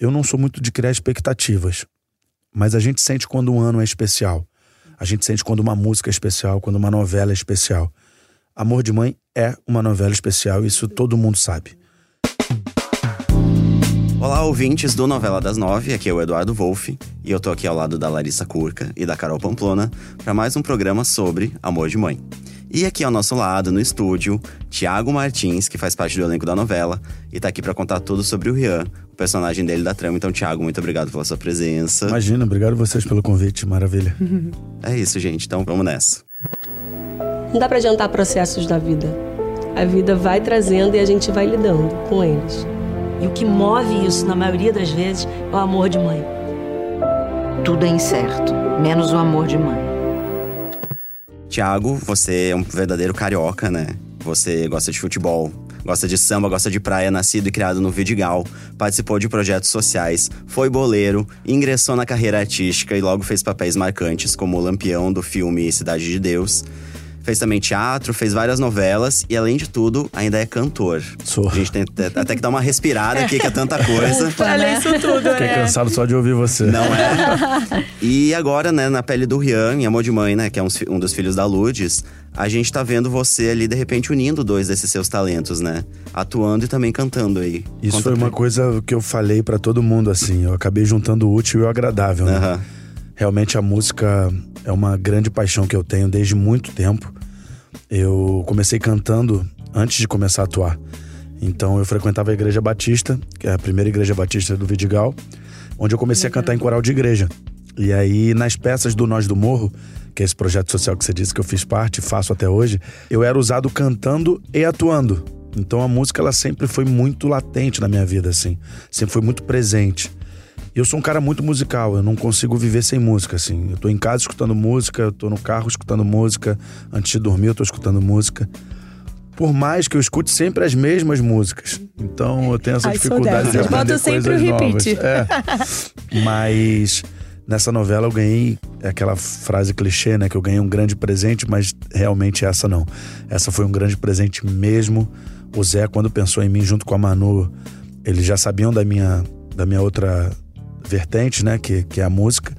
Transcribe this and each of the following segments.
eu não sou muito de criar expectativas, mas a gente sente quando um ano é especial. A gente sente quando uma música é especial, quando uma novela é especial. Amor de Mãe é uma novela especial, isso todo mundo sabe. Olá, ouvintes do Novela das Nove, aqui é o Eduardo Wolff e eu tô aqui ao lado da Larissa Curca e da Carol Pamplona para mais um programa sobre Amor de Mãe. E aqui ao nosso lado, no estúdio, Tiago Martins, que faz parte do elenco da novela e tá aqui para contar tudo sobre o Rian, personagem dele da trama. Então, Tiago, muito obrigado pela sua presença. Imagina, obrigado vocês pelo convite, maravilha. é isso, gente, então vamos nessa. Não dá para adiantar processos da vida. A vida vai trazendo e a gente vai lidando com eles. E o que move isso, na maioria das vezes, é o amor de mãe. Tudo é incerto, menos o amor de mãe. Tiago, você é um verdadeiro carioca, né? Você gosta de futebol, gosta de samba, gosta de praia, nascido e criado no Vidigal, participou de projetos sociais, foi boleiro, ingressou na carreira artística e logo fez papéis marcantes, como o lampião do filme Cidade de Deus fez também teatro, fez várias novelas e, além de tudo, ainda é cantor. Sou. A gente tem até que dar uma respirada aqui, que é tanta coisa. Olha isso tudo, né? Fiquei cansado só de ouvir você. Não é? E agora, né, na pele do Rian, em Amor de Mãe, né, que é um, um dos filhos da Lourdes, a gente tá vendo você ali, de repente, unindo dois desses seus talentos, né? Atuando e também cantando aí. Isso Conta foi pra- uma coisa que eu falei pra todo mundo, assim. Eu acabei juntando o útil e o agradável, né? Aham. Realmente a música é uma grande paixão que eu tenho desde muito tempo. Eu comecei cantando antes de começar a atuar. Então eu frequentava a Igreja Batista, que é a primeira igreja batista do Vidigal, onde eu comecei a cantar em coral de igreja. E aí, nas peças do Nós do Morro, que é esse projeto social que você disse que eu fiz parte faço até hoje, eu era usado cantando e atuando. Então a música ela sempre foi muito latente na minha vida, assim. Sempre foi muito presente. Eu sou um cara muito musical, eu não consigo viver sem música, assim. Eu tô em casa escutando música, eu tô no carro escutando música, antes de dormir eu tô escutando música. Por mais que eu escute sempre as mesmas músicas. Então eu tenho essa Ai, dificuldade de aprender Boto sempre coisas o novas. repeat. É. Mas nessa novela eu ganhei aquela frase clichê, né? Que eu ganhei um grande presente, mas realmente essa não. Essa foi um grande presente mesmo. O Zé, quando pensou em mim junto com a Manu, eles já sabiam da minha, da minha outra vertente, né? Que, que é a música.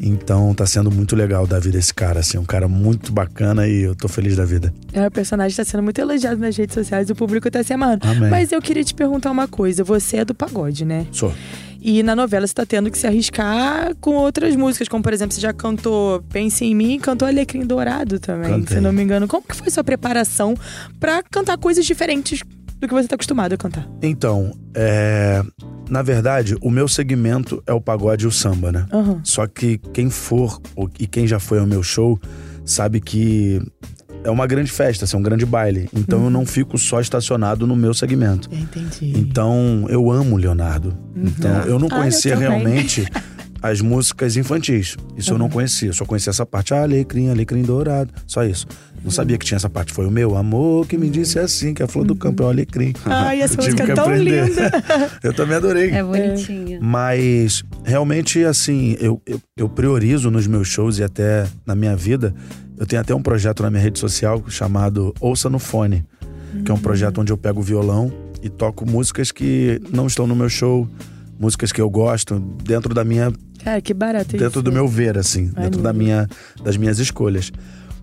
Então tá sendo muito legal da vida esse cara, assim. Um cara muito bacana e eu tô feliz da vida. É, o personagem tá sendo muito elogiado nas redes sociais, o público tá se amando. Amém. Mas eu queria te perguntar uma coisa: você é do pagode, né? Sou. E na novela você tá tendo que se arriscar com outras músicas, como por exemplo, você já cantou Pense em Mim e cantou Alecrim Dourado também, Cantei. se não me engano. Como que foi sua preparação pra cantar coisas diferentes do que você tá acostumado a cantar? Então, é... na verdade, o meu segmento é o pagode e o samba, né? Aham. Só que quem for ou- e quem já foi ao meu show sabe que é uma grande festa, assim, um grande baile. Então eu não fico só estacionado no meu segmento. Entendi. Então eu amo o Leonardo. Então eu não Ah, eu conhecia também. realmente as músicas infantis. Isso eu não conhecia. Eu só conhecia essa parte. Ah, alecrim, alecrim dourado. Só isso. Não sabia que tinha essa parte. Foi o meu amor que me disse assim, que a flor do campo é o alecrim. Ai, essa música que é tão aprender. linda. Eu também adorei. É bonitinha. Mas realmente, assim, eu, eu, eu priorizo nos meus shows e até na minha vida. Eu tenho até um projeto na minha rede social chamado Ouça no Fone, que é um projeto onde eu pego o violão e toco músicas que não estão no meu show, músicas que eu gosto, dentro da minha. Cara, que barato isso. dentro do meu ver, assim, dentro da minha, das minhas escolhas.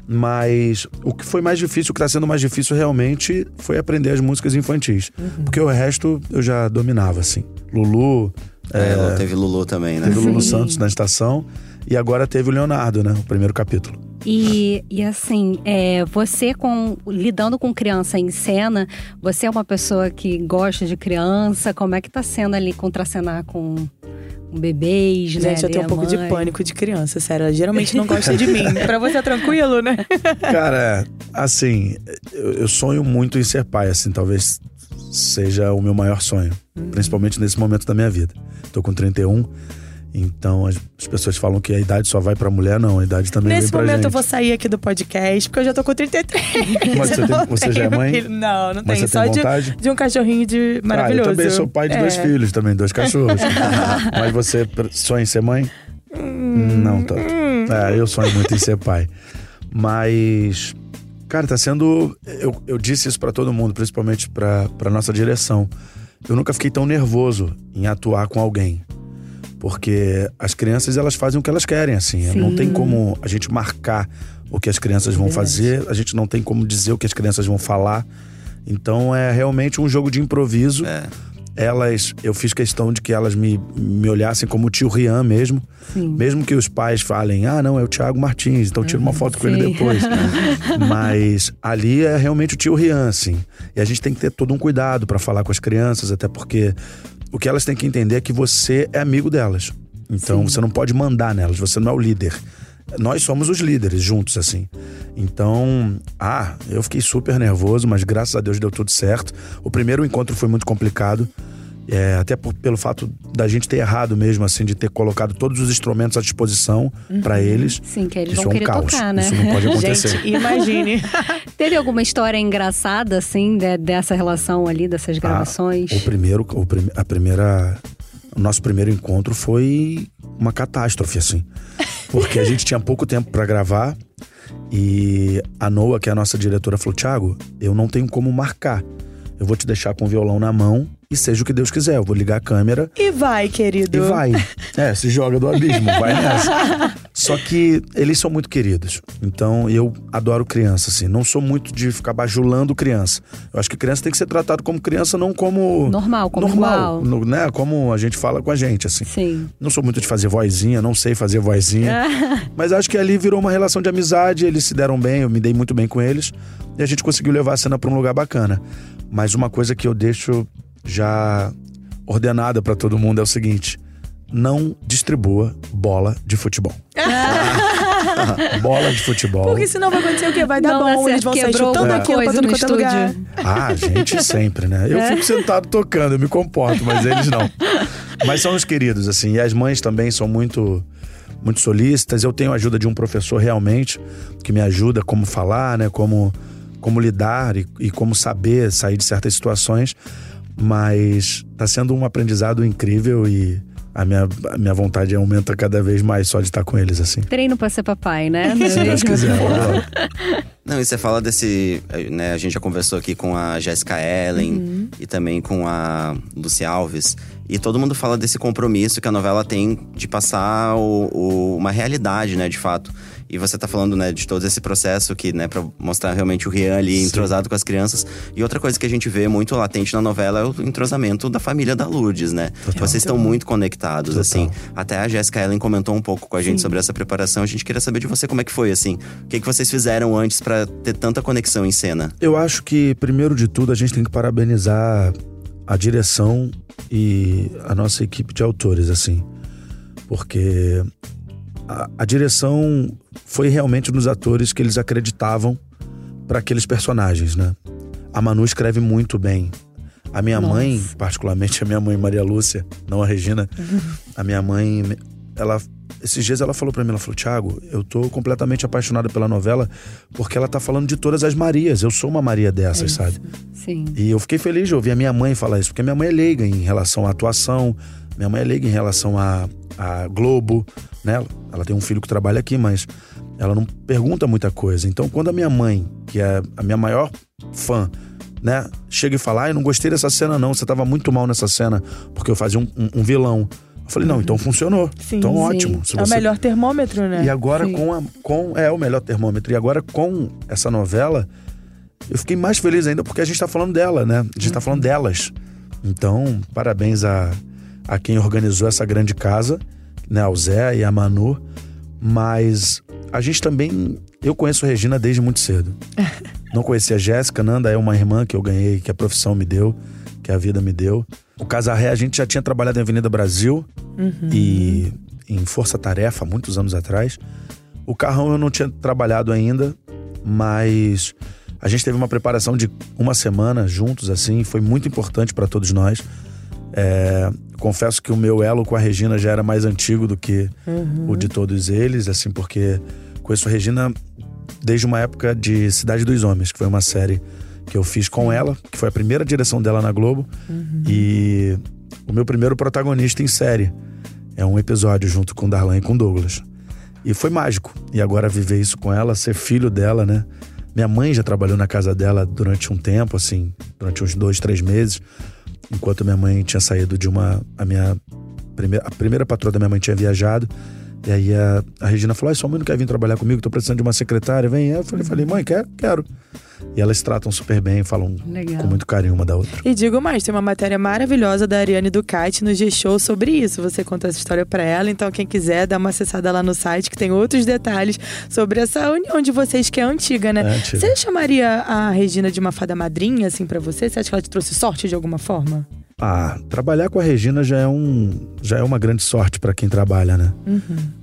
Mas o que foi mais difícil, o que tá sendo mais difícil realmente foi aprender as músicas infantis. Porque o resto eu já dominava, assim. Lulu, É, teve Lulu também, né? Teve Lulu Santos na estação e agora teve o Leonardo, né? O primeiro capítulo. E, e assim, é, você com lidando com criança em cena, você é uma pessoa que gosta de criança, como é que tá sendo ali contracenar com, bebês, né? Gente, eu tenho um pouco de mãe? pânico de criança, sério. Ela geralmente não gosta de mim. pra você é tranquilo, né? Cara, assim, eu, eu sonho muito em ser pai, assim, talvez seja o meu maior sonho. Principalmente nesse momento da minha vida. Tô com 31, então as, as pessoas falam que a idade só vai pra mulher, não, a idade também Nesse vem pra momento gente. eu vou sair aqui do podcast, porque eu já tô com 33. Mas você, tem- você já é mãe? filho. Não, não Mas tenho. você Só tem de, vontade? de um cachorrinho de maravilhoso. Ah, eu também sou pai de dois É. filhos também, dois cachorros. Mas você sonha em ser mãe? Hum. Não tanto. É, eu sonho muito em ser pai. Mas, cara, tá sendo. Eu, eu disse isso pra todo mundo, principalmente pra, pra nossa direção. eu nunca fiquei tão nervoso em atuar com alguém. Porque as crianças, elas fazem o que elas querem, assim. Sim. Não tem como a gente marcar o que as crianças vão fazer, a gente não tem como dizer o que as crianças vão falar. Então é realmente um jogo de improviso. É. Elas, eu fiz questão de que elas me, me olhassem como o tio Rian mesmo. Sim. Mesmo que os pais falem, ah, não, é o Thiago Martins, então tira uma foto com ele sim. depois. Mas ali é realmente o tio Rian, assim. E a gente tem que ter todo um cuidado para falar com as crianças, até porque o que elas têm que entender é que você é amigo delas. Então você não pode mandar nelas, você não é o líder. Nós somos os líderes juntos, assim. Então, ah, eu fiquei super nervoso, mas graças a Deus deu tudo certo. O primeiro encontro foi muito complicado. É, até por- pelo fato da gente ter errado mesmo, assim, de ter colocado todos os instrumentos à disposição pra eles. Sim, que eles Isso vão é um querer caos. tocar, né? Isso não pode acontecer. Gente, imagine. Teve alguma história engraçada, assim, de- dessa relação ali, dessas gravações? Ah, o primeiro, o prim- a primeira, o nosso primeiro encontro foi uma catástrofe, assim. Porque a gente tinha pouco tempo pra gravar e a Noa, que é a nossa diretora, falou: Thiago, eu não tenho como marcar. Eu vou te deixar com o violão na mão e seja o que Deus quiser. Eu vou ligar a câmera E vai, querido. e vai. É, se joga do abismo, vai nessa. Só que eles são muito queridos. Então eu adoro criança, assim. Não sou muito de ficar bajulando criança. Eu acho que criança tem que ser tratado como criança, não como. Normal, como normal. igual. no- né? Como a gente fala com a gente, assim. Sim. Não sou muito de fazer vozinha, não sei fazer vozinha. Mas acho que ali virou uma relação de amizade, eles se deram bem, eu me dei muito bem com eles. E a gente conseguiu levar a cena pra um lugar bacana. Mas uma coisa que eu deixo já ordenada pra todo mundo é o seguinte: não distribua bola de futebol. bola de futebol. Porque senão vai acontecer o quê? Vai dar Não bom, eles vão sair chutando alguma aquilo pra coisa tudo quanto é lugar. estúdio. Ah, a gente sempre, né? Eu fico sentado tocando, eu me comporto, mas eles não. Mas são os queridos, assim. E as mães também são muito, muito solícitas. Eu tenho a ajuda de um professor realmente que me ajuda como falar, né? Como, como lidar e, e como saber sair de certas situações. Mas tá sendo um aprendizado incrível e a minha, a minha vontade aumenta cada vez mais só de estar com eles, assim. Treino pra ser papai, né? Não é Se Deus quiser. Não, e você fala desse. né, a gente já conversou aqui com a Jéssica Ellen e também com a Lucy Alves. E todo mundo fala desse compromisso que a novela tem de passar o- o- uma realidade, né, de fato. E você tá falando, né, de todo esse processo que, né, pra mostrar realmente o Rian ali Sim. entrosado com as crianças. E outra coisa que a gente vê muito latente na novela é o entrosamento da família da Lourdes, né? Total. Vocês estão muito conectados, Total. assim. Até a Jéssica Ellen comentou um pouco com a gente sobre essa preparação. A gente queria saber de você como é que foi, assim. O que, que vocês fizeram antes pra ter tanta conexão em cena? Eu acho que, primeiro de tudo, a gente tem que parabenizar a direção e a nossa equipe de autores, assim. Porque a, a direção foi realmente nos atores que eles acreditavam para aqueles personagens, né? A Manu escreve muito bem. A minha Nossa. mãe, particularmente a minha mãe Maria Lúcia, não a Regina, a minha mãe, ela esses dias ela falou pra mim, ela falou: "Thiago, eu tô completamente apaixonada pela novela porque ela tá falando de todas as Marias. Eu sou uma Maria dessas, sabe?" Sim. E eu fiquei feliz de ouvir a minha mãe falar isso, porque minha mãe é leiga em relação à atuação, minha mãe é leiga em relação a, a Globo, né? Ela tem um filho que trabalha aqui, mas ela não pergunta muita coisa. Então, quando a minha mãe, que é a minha maior fã, né, chega e fala: ah, eu não gostei dessa cena, não, você tava muito mal nessa cena, porque eu fazia um, um- um vilão. Eu falei, não, então funcionou. Sim, então sim. ótimo. Se É o você- melhor termômetro, né? e agora Sim. com, a, com. É o melhor termômetro. E agora com essa novela, eu fiquei mais feliz ainda porque a gente tá falando dela, né? A gente tá falando delas. Então, parabéns a, a quem organizou essa grande casa, né? Ao Zé e a Manu. Mas a gente também. Eu conheço a Regina desde muito cedo. Não conhecia a Jéssica, Nanda é uma irmã que eu ganhei, que a profissão me deu, que a vida me deu. O Casarré, a gente já tinha trabalhado em Avenida Brasil e em Força Tarefa, muitos anos atrás. O Carrão eu não tinha trabalhado ainda, mas a gente teve uma preparação de uma semana juntos, assim, foi muito importante para todos nós. É, confesso que o meu elo com a Regina já era mais antigo do que o de todos eles, assim, porque conheço a Regina desde uma época de Cidade dos Homens, que foi uma série que eu fiz com ela, que foi a primeira direção dela na Globo, e o meu primeiro protagonista em série. É um episódio junto com Darlan e com Douglas. E foi mágico. E agora viver isso com ela, ser filho dela, né? Minha mãe já trabalhou na casa dela durante um tempo, assim, durante uns dois, três meses. Enquanto minha mãe tinha saído de uma. A minha. Primeira, a primeira patroa da minha mãe tinha viajado. E aí a, a Regina falou: ah, sua mãe não quer vir trabalhar comigo, tô precisando de uma secretária, vem. Eu falei, falei mãe, quer? Quero. E elas se tratam super bem, falam Legal. com muito carinho uma da outra. E digo mais, tem uma matéria maravilhosa da Ariane Ducati no G-Show sobre isso. Você conta essa história pra ela, então quem quiser dá uma acessada lá no site que tem outros detalhes sobre essa união de vocês que é antiga, né? É antiga. Você chamaria a Regina de uma fada madrinha, assim, pra você? Você acha que ela te trouxe sorte de alguma forma? Ah, trabalhar com a Regina já é, um, já é uma grande sorte para quem trabalha, né?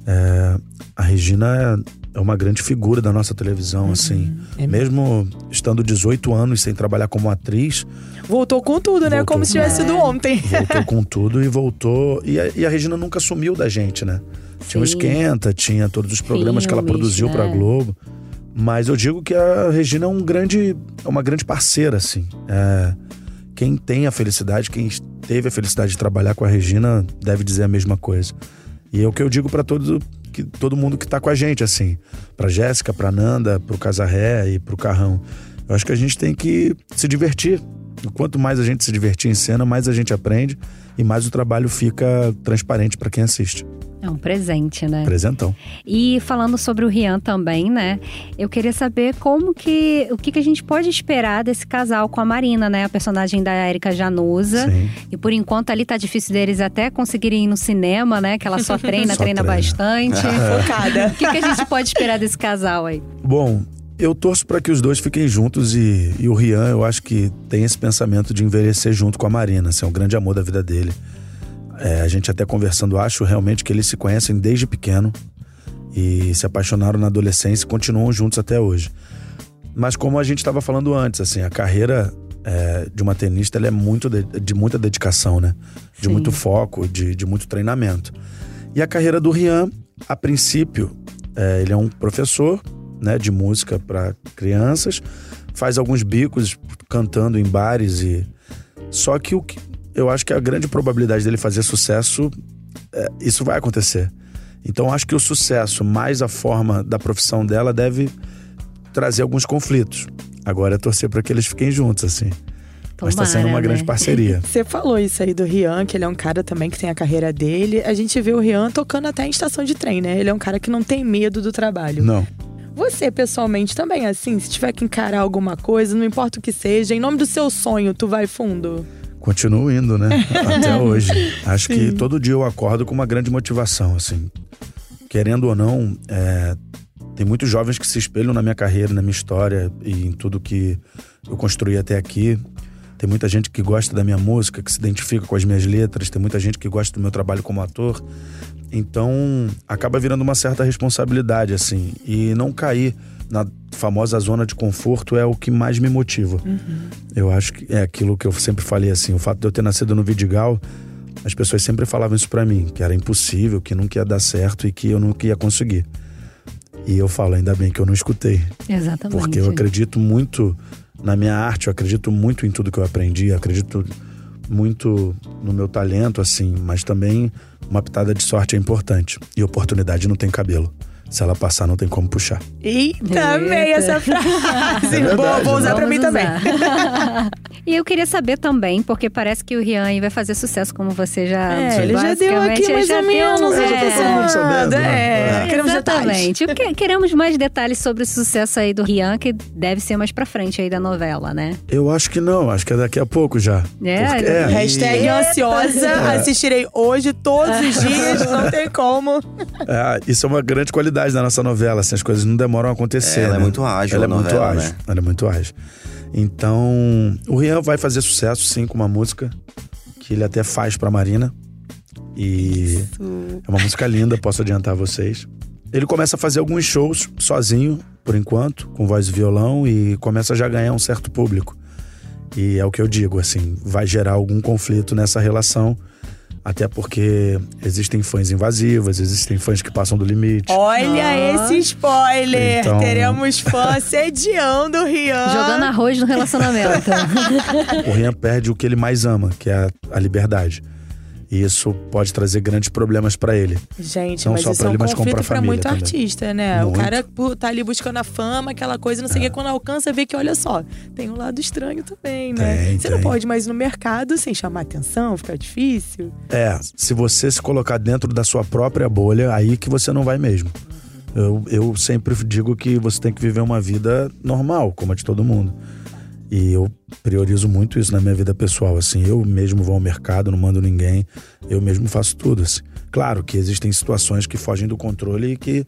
É, a Regina é, é uma grande figura da nossa televisão, assim. É Mesmo estando 18 anos sem trabalhar como atriz, Voltou com tudo, né? Voltou Como se tivesse sido ontem. voltou com tudo e voltou. E a, e a Regina nunca sumiu da gente, né? Tinha o Sim. Esquenta, tinha todos os programas que ela produziu pra né? Globo. Mas eu digo que a Regina é um grande, é uma grande parceira, assim. É, quem tem a felicidade, quem teve a felicidade de trabalhar com a Regina, deve dizer a mesma coisa. E é o que eu digo pra todo, que, todo mundo que tá com a gente, assim. Pra Jéssica, pra Nanda, pro Casarré e pro Carrão. Eu acho que a gente tem que se divertir. Quanto mais a gente se divertir em cena, mais a gente aprende e mais o trabalho fica transparente pra quem assiste. É um presente, né? Presentão. E falando sobre o Rian também, né? Eu queria saber como que. O que, que a gente pode esperar desse casal com a Marina, né? A personagem da Erika Januza. Sim. E por enquanto ali tá difícil deles até conseguirem ir no cinema, né? Que ela só treina, Só treina treina. bastante. Focada. O que, que a gente pode esperar desse casal aí? Bom, eu torço pra que os dois fiquem juntos e, e o Rian, eu acho que tem esse pensamento de envelhecer junto com a Marina. Assim, é um grande amor da vida dele. É, a gente até conversando, acho realmente que eles se conhecem desde pequeno e se apaixonaram na adolescência e continuam juntos até hoje. Mas como a gente estava falando antes, assim, a carreira é, de uma tenista é muito de, de muita dedicação, né? De Sim. muito foco, de, de muito treinamento. E a carreira do Rian, a princípio, é, ele é um professor né, de música para crianças, faz alguns bicos cantando em bares e só que o que eu acho que a grande probabilidade dele fazer sucesso, é, isso vai acontecer. Então acho que o sucesso mais a forma da profissão dela deve trazer alguns conflitos. Agora é torcer para que eles fiquem juntos assim. Mas tá sendo Tomara, uma grande né? parceria. Você falou isso aí do Rian, que ele é um cara também que tem a carreira dele. A gente vê o Rian tocando até em estação de trem, né? Ele é um cara que não tem medo do trabalho. Não. Você, pessoalmente, também, assim, se tiver que encarar alguma coisa, não importa o que seja, em nome do seu sonho, tu vai fundo? Continuo indo, né? Até hoje. Acho que todo dia eu acordo com uma grande motivação, assim. Querendo ou não, é, tem muitos jovens que se espelham na minha carreira, na minha história e em tudo que eu construí até aqui. Tem muita gente que gosta da minha música, que se identifica com as minhas letras, tem muita gente que gosta do meu trabalho como ator. Então, acaba virando uma certa responsabilidade, assim. E não cair na famosa zona de conforto é o que mais me motiva. Eu acho que é aquilo que eu sempre falei, assim. O fato de eu ter nascido no Vidigal, as pessoas sempre falavam isso pra mim, que era impossível, que nunca ia dar certo e que eu nunca ia conseguir. E eu falo, ainda bem que eu não escutei. Exatamente. Porque eu acredito muito na minha arte, eu acredito muito em tudo que eu aprendi, eu acredito muito no meu talento, assim, mas também uma pitada de sorte é importante. E oportunidade não tem cabelo. Se ela passar, não tem como puxar. Eita, Eita. essa frase. verdade, Boa, vou usar né? pra mim Vamos também. usar. e eu queria saber também, porque parece que o Rian aí vai fazer sucesso, como você já. É, ele já deu aqui mais ou menos. um- já tá todo mundo sabendo, né? É, É. queremos detalhes. Exatamente. Que- Queremos mais detalhes sobre o sucesso aí do Rian, que deve ser mais pra frente aí da novela, né? Eu acho que não, acho que é daqui a pouco já. É, Porque- ele- Hashtag ansiosa, assistirei hoje, todos os dias, não tem como. É, isso é uma grande qualidade da nossa novela, assim, as coisas não demoram a acontecer. É, ela é né? muito ágil, Ela é a muito novela, ágil. né? Ela é muito ágil. Então, o Rian vai fazer sucesso, sim, com uma música que ele até faz pra Marina. E é uma música linda, posso adiantar a vocês. Ele começa a fazer alguns shows sozinho, por enquanto, com voz e violão, e começa já a ganhar um certo público. E é o que eu digo, assim, vai gerar algum conflito nessa relação, até porque existem fãs invasivas, existem fãs que passam do limite. Olha esse spoiler! Então- Teremos fã sediando o Rian. Jogando arroz no relacionamento. o Rian perde o que ele mais ama, que é a liberdade. E isso pode trazer grandes problemas para ele. Gente, Não mas só isso pra é um ele, mas conflito família muito também. artista, né? O Muito. cara pô, tá ali buscando a fama, aquela coisa, não sei o que, quando alcança, vê que, olha só, tem um lado estranho também, né? Tem, você não tem. pode mais ir no mercado sem chamar atenção, fica difícil. É, se você se colocar dentro da sua própria bolha, aí que você não vai mesmo. Eu, eu sempre digo que você tem que viver uma vida normal, como a de todo mundo. E eu priorizo muito isso na minha vida pessoal. Assim, eu mesmo vou ao mercado, não mando ninguém, eu mesmo faço tudo. Assim. Claro que existem situações que fogem do controle e que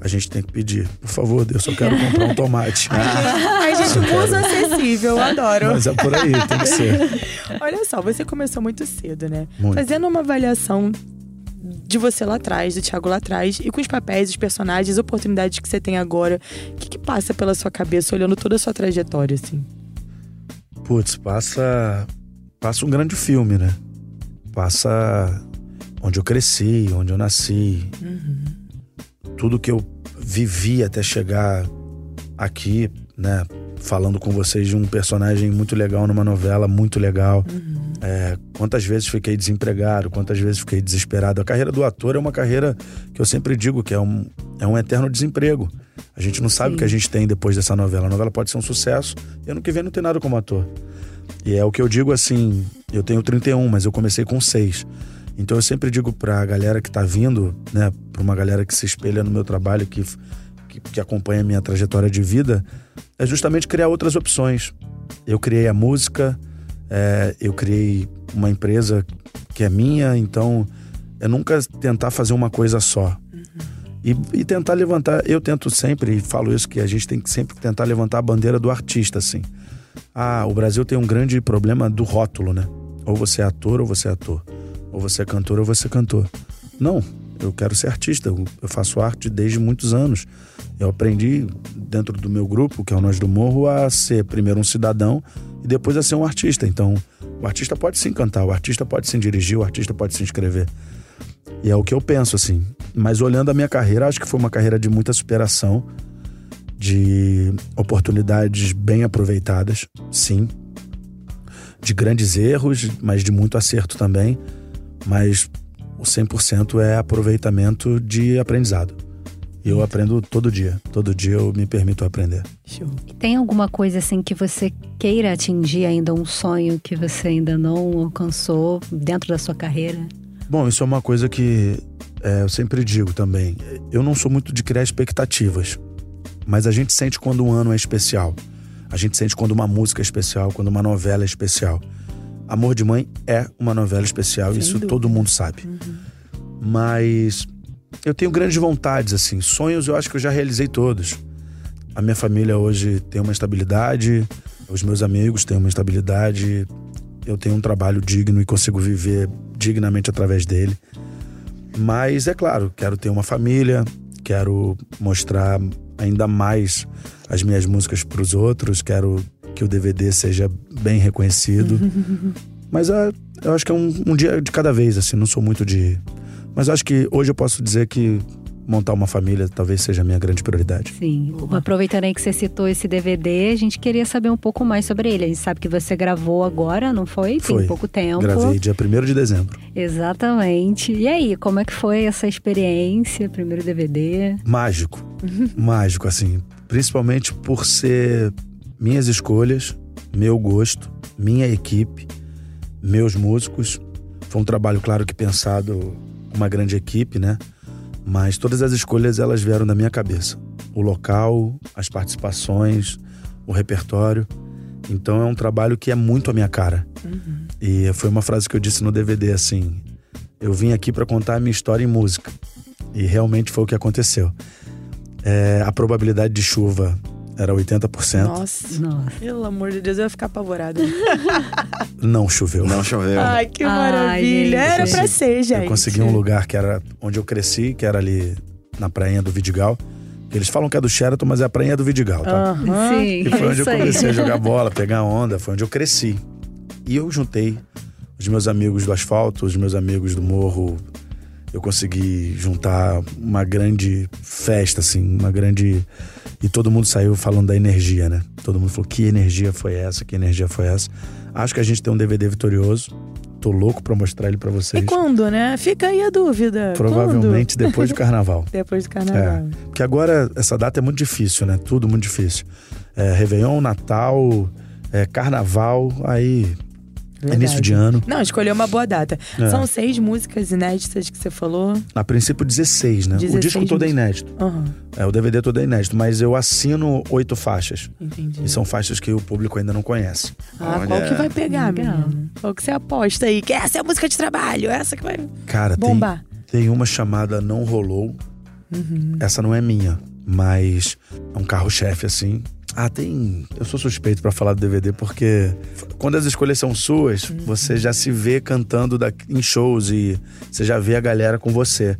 a gente tem que pedir. Por favor, Deus, eu quero comprar um tomate. Ai, gente, muso acessível, eu adoro. Mas é por aí, tem que ser. Olha só, você começou muito cedo, né? Muito. Fazendo uma avaliação de você lá atrás, do Thiago lá atrás, e com os papéis, os personagens, as oportunidades que você tem agora, o que, que passa pela sua cabeça olhando toda a sua trajetória, assim? Putz, passa. Passa um grande filme, né? Passa onde eu cresci, onde eu nasci. Tudo que eu vivi até chegar aqui, né? Falando com vocês de um personagem muito legal numa novela, muito legal. É, quantas vezes fiquei desempregado, quantas vezes fiquei desesperado. A carreira do ator é uma carreira que eu sempre digo que é um, é um eterno desemprego. A gente não sabe o que a gente tem depois dessa novela. A novela pode ser um sucesso e ano que vem não tem nada como ator. E é o que eu digo assim, eu tenho 31, mas eu comecei com 6. Então eu sempre digo pra galera que tá vindo, né, pra uma galera que se espelha no meu trabalho, que, que, que acompanha a minha trajetória de vida, é justamente criar outras opções. Eu criei a música, é, eu criei uma empresa que é minha, então é nunca tentar fazer uma coisa só. E, e tentar levantar, eu tento sempre, e falo isso, que a gente tem que sempre tentar levantar a bandeira do artista, assim. Ah, o Brasil tem um grande problema do rótulo, né? Ou você é ator ou você é ator. Ou você é cantor ou você é cantor. Não, eu quero ser artista. Eu faço arte desde muitos anos. Eu aprendi dentro do meu grupo, que é o Nós do Morro, a ser primeiro um cidadão e depois a ser um artista. Então, o artista pode sim cantar, o artista pode sim dirigir, o artista pode se inscrever. E é o que eu penso, assim. Mas olhando a minha carreira, acho que foi uma carreira de muita superação, de oportunidades bem aproveitadas, sim. De grandes erros, mas de muito acerto também. Mas o 100% é aproveitamento de aprendizado. Eu aprendo todo dia. Todo dia eu me permito aprender. Show. Tem alguma coisa assim que você queira atingir ainda, um sonho que você ainda não alcançou dentro da sua carreira? Bom, isso é uma coisa que é, eu sempre digo também. Eu não sou muito de criar expectativas, mas a gente sente quando um ano é especial. A gente sente quando uma música é especial, quando uma novela é especial. Amor de Mãe é uma novela especial, Sem isso dúvida. todo mundo sabe. Mas eu tenho grandes vontades, assim. Sonhos eu acho que eu já realizei todos. A minha família hoje tem uma estabilidade, os meus amigos têm uma estabilidade, eu tenho um trabalho digno e consigo viver dignamente através dele. Mas é claro, quero ter uma família, quero mostrar ainda mais as minhas músicas para os outros, quero que o DVD seja bem reconhecido. Mas é, eu acho que é um, um dia de cada vez, assim, não sou muito de. Mas acho que hoje eu posso dizer que montar uma família talvez seja a minha grande prioridade. Sim. Aproveitando aí que você citou esse DVD, a gente queria saber um pouco mais sobre ele. A gente sabe que você gravou agora, não foi? Foi. Tem pouco tempo. Gravei dia 1 de dezembro. Exatamente. E aí, como é que foi essa experiência? Primeiro DVD? Mágico. Mágico, assim. Principalmente por ser minhas escolhas, meu gosto, minha equipe, meus músicos. Foi um trabalho, claro que pensado uma grande equipe, né? Mas todas as escolhas elas vieram da minha cabeça. O local, as participações, o repertório. Então é um trabalho que é muito a minha cara. E foi uma frase que eu disse no DVD assim: eu vim aqui para contar a minha história em música. E realmente foi o que aconteceu. É, a probabilidade de chuva era 80%. Nossa. Nossa. Pelo amor de Deus, eu ia ficar apavorada. Não choveu. Não choveu. Ai, que Ai, maravilha. gente. Era pra ser, gente. Eu consegui um lugar que era onde eu cresci, que era ali na prainha do Vidigal. Eles falam que é do Sheraton, mas é a prainha do Vidigal, tá? Aham. Sim, Que foi é onde eu aí. comecei a jogar bola, pegar onda, foi onde eu cresci. E eu juntei os meus amigos do asfalto, os meus amigos do morro. Eu consegui juntar uma grande festa, assim, uma grande. E todo mundo saiu falando da energia, né? Todo mundo falou: que energia foi essa? Que energia foi essa? Acho que a gente tem um DVD vitorioso. tô louco pra mostrar ele pra vocês. E quando, né? Fica aí a dúvida. Provavelmente Quando? depois do carnaval. Depois do carnaval. Porque agora essa data é muito difícil, né? Tudo muito difícil. É, Réveillon, Natal, é, Carnaval, aí Verdade. início de ano. Não, escolheu uma boa data. É. São seis músicas inéditas que você falou. A princípio 16, né? o 16 disco todo é inédito. Aham, É, o DVD todo é inédito, mas eu assino oito faixas. entendi. E são faixas que o público ainda não conhece. Ah, Olha. qual que vai pegar, Legal. menino? Qual que você aposta aí? Que essa é a música de trabalho, essa que vai Cara, tem, bombar. tem uma chamada Não Rolou. Essa não é minha, mas é um carro-chefe, assim. Ah, tem. Eu sou suspeito pra falar do DVD porque quando as escolhas são suas, você já se vê cantando da- em shows e você já vê a galera com você.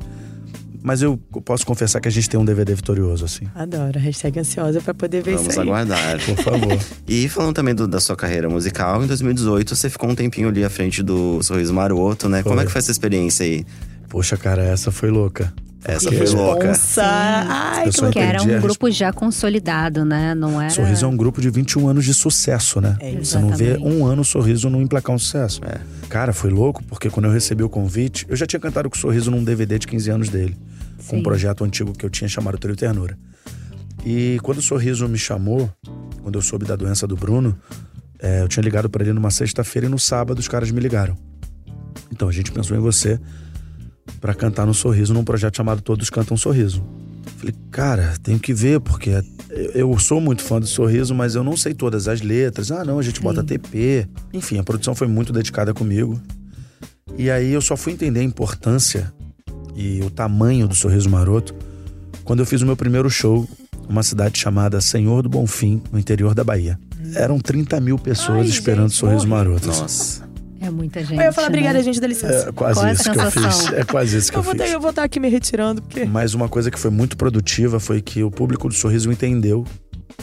Mas eu posso confessar que a gente tem um DVD vitorioso, assim. Adoro, hashtag ansiosa pra poder ver Vamos isso aí. aguardar. Por favor. E falando também do- da sua carreira musical, em 2018 você ficou um tempinho ali à frente do Sorriso Maroto, né? Como é Foi. que foi essa experiência aí? Poxa, cara, essa foi louca. Essa Que foi louca. Responsa. Ai, Eu que só Que era um grupo já consolidado, né? Não era. Sorriso é um grupo de 21 anos de sucesso, né? É, Você não vê um ano o Sorriso não emplacar um sucesso. É. Cara, foi louco, porque quando eu recebi o convite, eu já tinha cantado com o Sorriso num DVD de 15 anos dele. Com Sim. um projeto antigo que eu tinha chamado Trio Ternura. E quando o Sorriso me chamou, quando eu soube da doença do Bruno, é, eu tinha ligado pra ele numa sexta-feira e no sábado os caras me ligaram. Então a gente pensou em você pra cantar no Sorriso num projeto chamado Todos Cantam Sorriso. Falei, cara, tenho que ver, porque eu- eu sou muito fã do Sorriso, mas eu não sei todas as letras. Ah, não, a gente bota TP. Enfim, a produção foi muito dedicada comigo. E aí eu só fui entender a importância e o tamanho do Sorriso Maroto quando eu fiz o meu primeiro show numa cidade chamada Senhor do Bonfim, no interior da Bahia. Eram 30 mil pessoas Ai, esperando gente, Sorriso. Maroto. Nossa. É muita gente. Eu ia falar, né? obrigada, gente, dá licença. É quase Qual é isso que eu fiz. É quase isso que eu, eu, vou fiz. ter, eu vou estar aqui me retirando, porque. Mas uma coisa que foi muito produtiva foi que o público do Sorriso entendeu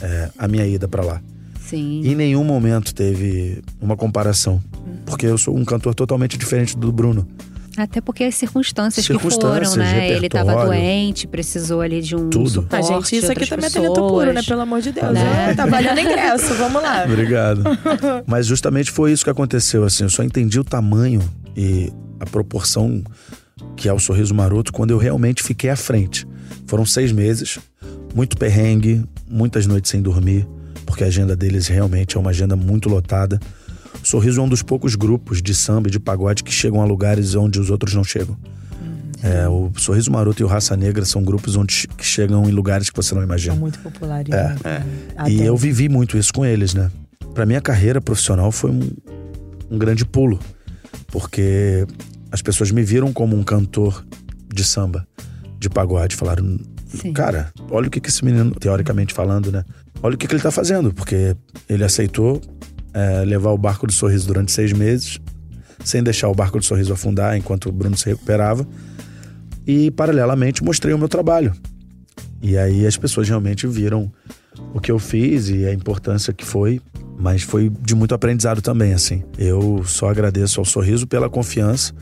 é, a minha ida pra lá. Sim. Em nenhum momento teve uma comparação. Porque eu sou um cantor totalmente diferente do Bruno. Até porque as circunstâncias, Circunstâncias, que foram, né? Ele tava repertório. doente, precisou ali de um Tudo. suporte, Ah, gente, isso aqui outras também é talento puro, pessoas. né? Pelo amor de Deus. Né? É, tá valendo ingresso, vamos lá. Obrigado. Mas justamente foi isso que aconteceu, assim. Eu só entendi o tamanho e a proporção que é o Sorriso Maroto quando eu realmente fiquei à frente. Foram seis meses, muito perrengue, muitas noites sem dormir, porque a agenda deles realmente é uma agenda muito lotada. O Sorriso é um dos poucos grupos de samba e de pagode que chegam a lugares onde os outros não chegam. É, o Sorriso Maroto e o Raça Negra são grupos onde que chegam em lugares que você não imagina. São muito populares. É. né? E Adoro. eu vivi muito isso com eles, né? Pra minha carreira profissional foi um, um grande pulo, porque as pessoas me viram como um cantor de samba, de pagode, falaram, Sim. cara, olha o que, que esse menino, teoricamente falando, né? Olha o que, que ele tá fazendo, porque ele aceitou é, levar o barco do sorriso durante seis meses, sem deixar o barco do sorriso afundar enquanto o Bruno se recuperava, e paralelamente mostrei o meu trabalho. E aí as pessoas realmente viram o que eu fiz e a importância que foi, mas foi de muito aprendizado também, assim. Eu só agradeço ao Sorriso pela confiança.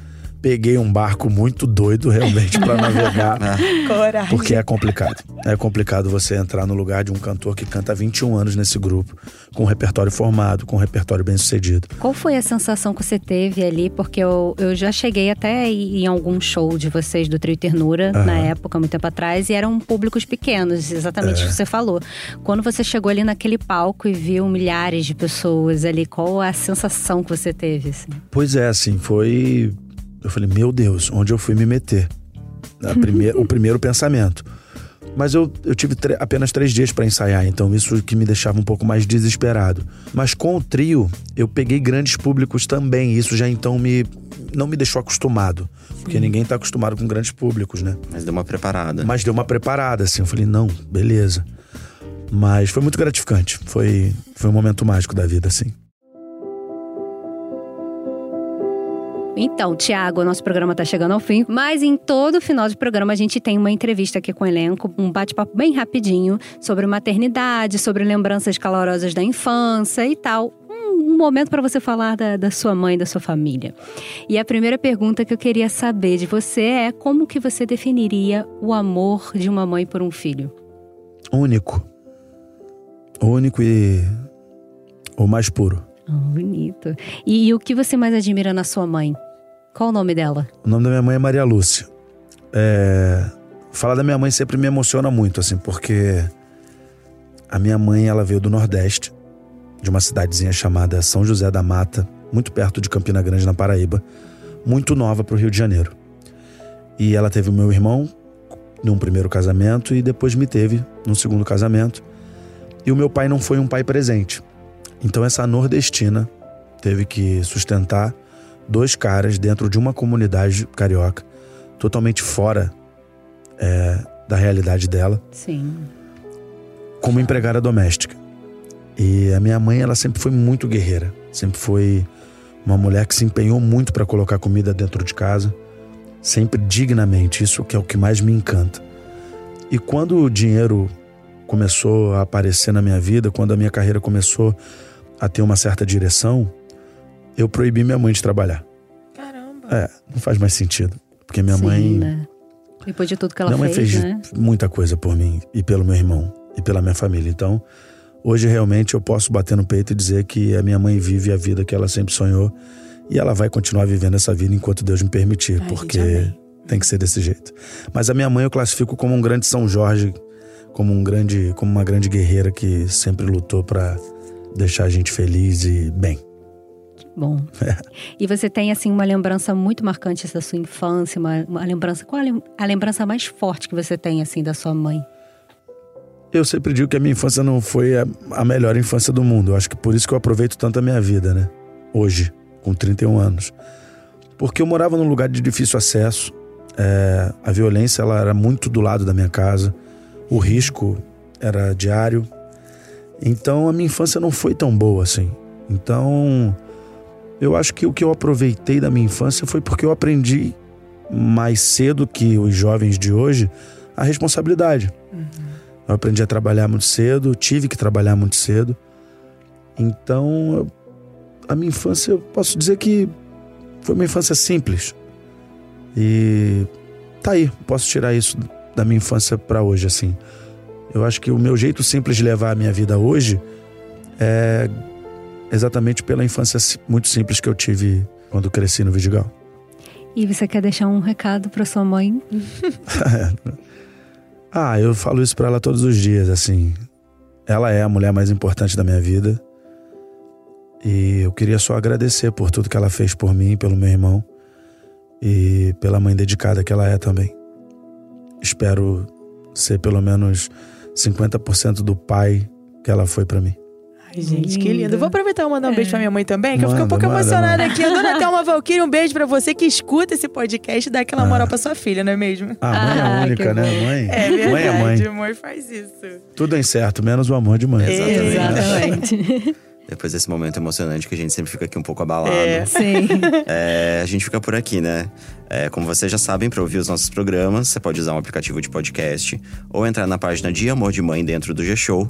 Peguei um barco muito doido realmente para navegar, Coragem. porque é complicado. É complicado você entrar no lugar de um cantor que canta há 21 anos nesse grupo, com um repertório formado, com um repertório bem sucedido. Qual foi a sensação que você teve ali? Porque eu, eu já cheguei até em algum show de vocês do Trio Ternura, na época, muito tempo atrás, e eram públicos pequenos, exatamente o que você falou. Quando você chegou ali naquele palco e viu milhares de pessoas ali, qual a sensação que você teve? Assim? Pois é, assim, foi. Eu falei, meu Deus, onde eu fui me meter? A primeir- o primeiro pensamento. Mas eu, eu tive apenas três dias para ensaiar, então isso que me deixava um pouco mais desesperado. Mas com o trio, eu peguei grandes públicos também. Isso já então me não me deixou acostumado. Porque ninguém tá acostumado com grandes públicos, né? Mas deu uma preparada. Mas deu uma preparada, assim. Eu falei, não, beleza. Mas foi muito gratificante. Foi, foi um momento mágico da vida, assim. Então, Tiago, nosso programa tá chegando ao fim, mas em todo final de programa a gente tem uma entrevista aqui com o elenco, um bate-papo bem rapidinho sobre maternidade, sobre lembranças calorosas da infância e tal. Um, um momento para você falar da, da sua mãe, da sua família. E a primeira pergunta que eu queria saber de você é como que você definiria o amor de uma mãe por um filho? Único. Único e o mais puro. Oh, bonito. E, e o que você mais admira na sua mãe? Qual o nome dela? O nome da minha mãe é Maria Lúcia. É, Falar da minha mãe sempre me emociona muito, assim, porque a minha mãe ela veio do Nordeste, de uma cidadezinha chamada São José da Mata, muito perto de Campina Grande, na Paraíba, muito nova para o Rio de Janeiro. E ela teve o meu irmão num primeiro casamento e depois me teve num segundo casamento. E o meu pai não foi um pai presente. Então essa nordestina teve que sustentar dois caras dentro de uma comunidade carioca, totalmente fora é, da realidade dela, Sim. como empregada doméstica. E a minha mãe, ela sempre foi muito guerreira, sempre foi uma mulher que se empenhou muito para colocar comida dentro de casa, sempre dignamente, isso que é o que mais me encanta. E quando o dinheiro começou a aparecer na minha vida, quando a minha carreira começou a ter uma certa direção, eu proibi minha mãe de trabalhar. Caramba. É, não faz mais sentido. Porque minha Sim, mãe. né? Depois de tudo que ela minha mãe fez, fez né? muita coisa por mim e pelo meu irmão e pela minha família. Então, hoje realmente eu posso bater no peito e dizer que a minha mãe vive a vida que ela sempre sonhou e ela vai continuar vivendo essa vida enquanto Deus me permitir, Ai, porque tem que ser desse jeito. Mas a minha mãe eu classifico como um grande São Jorge, como um grande, como uma grande guerreira que sempre lutou para deixar a gente feliz e bem. Bom. E você tem, assim, uma lembrança muito marcante da sua infância, uma, uma lembrança. Qual a lembrança mais forte que você tem, assim, da sua mãe? Eu sempre digo que a minha infância não foi a, a melhor infância do mundo. Eu acho que por isso que eu aproveito tanto a minha vida, né? Hoje, com 31 anos. Porque eu morava num lugar de difícil acesso. é, a violência ela era muito do lado da minha casa. O risco era diário. Então a minha infância não foi tão boa assim. Então eu acho que o que eu aproveitei da minha infância foi porque eu aprendi mais cedo que os jovens de hoje a responsabilidade. Eu aprendi a trabalhar muito cedo, tive que trabalhar muito cedo. Então, a minha infância, eu posso dizer que foi uma infância simples. E tá aí, posso tirar isso da minha infância para hoje, assim. Eu acho que o meu jeito simples de levar a minha vida hoje é exatamente pela infância muito simples que eu tive quando cresci no Vidigal. E você quer deixar um recado para sua mãe? Ah, eu falo isso pra ela todos os dias, assim. Ela é a mulher mais importante da minha vida. E eu queria só agradecer por tudo que ela fez por mim, pelo meu irmão e pela mãe dedicada que ela é também. Espero ser pelo menos 50% do pai que ela foi pra mim. Ai, gente, que lindo. Vou aproveitar e mandar um beijo pra minha mãe também, que eu fiquei um Manda, pouco manda, emocionada manda. aqui. A dona Thelma Valkyrie, um beijo pra você que escuta esse podcast e dá aquela moral pra sua filha, não é mesmo? Ah, mãe é Ah, única, que né? bom. Mãe. É mãe é mãe. verdade, mãe faz isso. Tudo é incerto, menos o amor de mãe. Exatamente. Depois desse momento emocionante que a gente sempre fica aqui um pouco abalado. É. Sim. É, a gente fica por aqui, né? É, como vocês já sabem, para ouvir os nossos programas, você pode usar um aplicativo de podcast ou entrar na página de Amor de Mãe dentro do G-Show.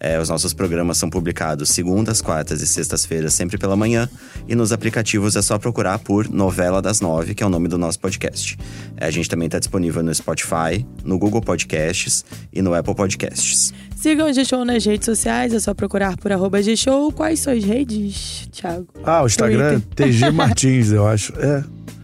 É, os nossos programas são publicados segundas, quartas e sextas-feiras, sempre pela manhã. E nos aplicativos é só procurar por Novela das Nove, que é o nome do nosso podcast. É, a gente também está disponível no Spotify, no Google Podcasts e no Apple Podcasts. Sigam o G-Show nas redes sociais, é só procurar por arroba G-Show. Quais suas redes, Thiago? Ah, o Instagram é TG Martins, eu acho. É.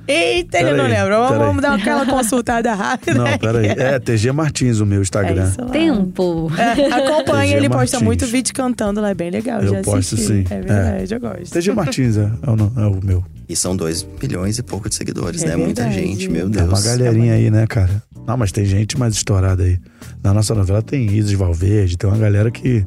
Eita, ele Pera não aí, lembra. Vamos, vamos dar aquela consultada rápida. Não, peraí. É TG Martins o meu É Instagram. isso lá. Tempo. É, acompanha, TG ele posta Martins. muito vídeo cantando lá, é bem legal. Eu já posto, assisti. sim. É verdade, eu gosto. TG Martins é, é o, é o meu. E são dois milhões e pouco de seguidores, É né? Muita gente, meu É Deus. uma galerinha aí, né, cara? Não, mas tem gente mais estourada aí. Na nossa novela tem Isis Valverde, tem uma galera que.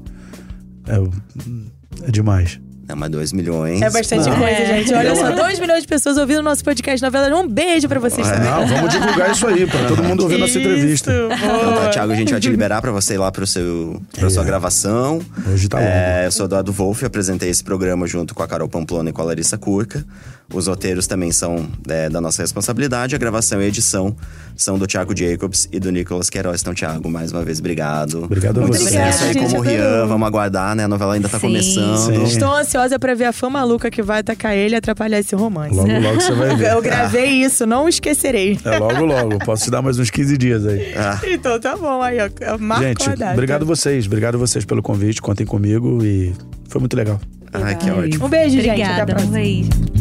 É, é demais. É, mas dois milhões. É bastante Não. coisa, gente. Olha só, 2 milhões de pessoas ouvindo o nosso podcast novela. Um beijo pra vocês É. também. Não, vamos divulgar isso aí, pra todo mundo ouvir nossa entrevista. Isso, Então, tá, Thiago, a gente vai te liberar pra você ir lá pro seu, pra É. sua gravação. Hoje tá É, eu sou Eduardo Wolff, apresentei esse programa junto com a Carol Pamplona e com a Larissa Curca. Os roteiros também são é, da nossa responsabilidade. A gravação e a edição são do Thiago Jacobs e do Nicolas Queiroz. Então, Thiago, mais uma vez, obrigado. Obrigado a Muito você. sucesso aí Obrigada, como gente, Rian. Vamos aguardar, né? A novela ainda tá Sim. começando. Sim. Estou ansiosa pra ver a fã maluca que vai atacar ele e atrapalhar esse romance. Logo, logo você vai ver. Eu gravei isso, não esquecerei. É logo, logo. Posso te dar mais uns 15 dias aí. Ah, Então tá bom, aí, ó. Marco Gente, a data. obrigado vocês. Obrigado vocês pelo convite. Contem comigo e foi muito legal. Ah, que ótimo. Um beijo, gente. Até a Obrigada. Um próxima. beijo.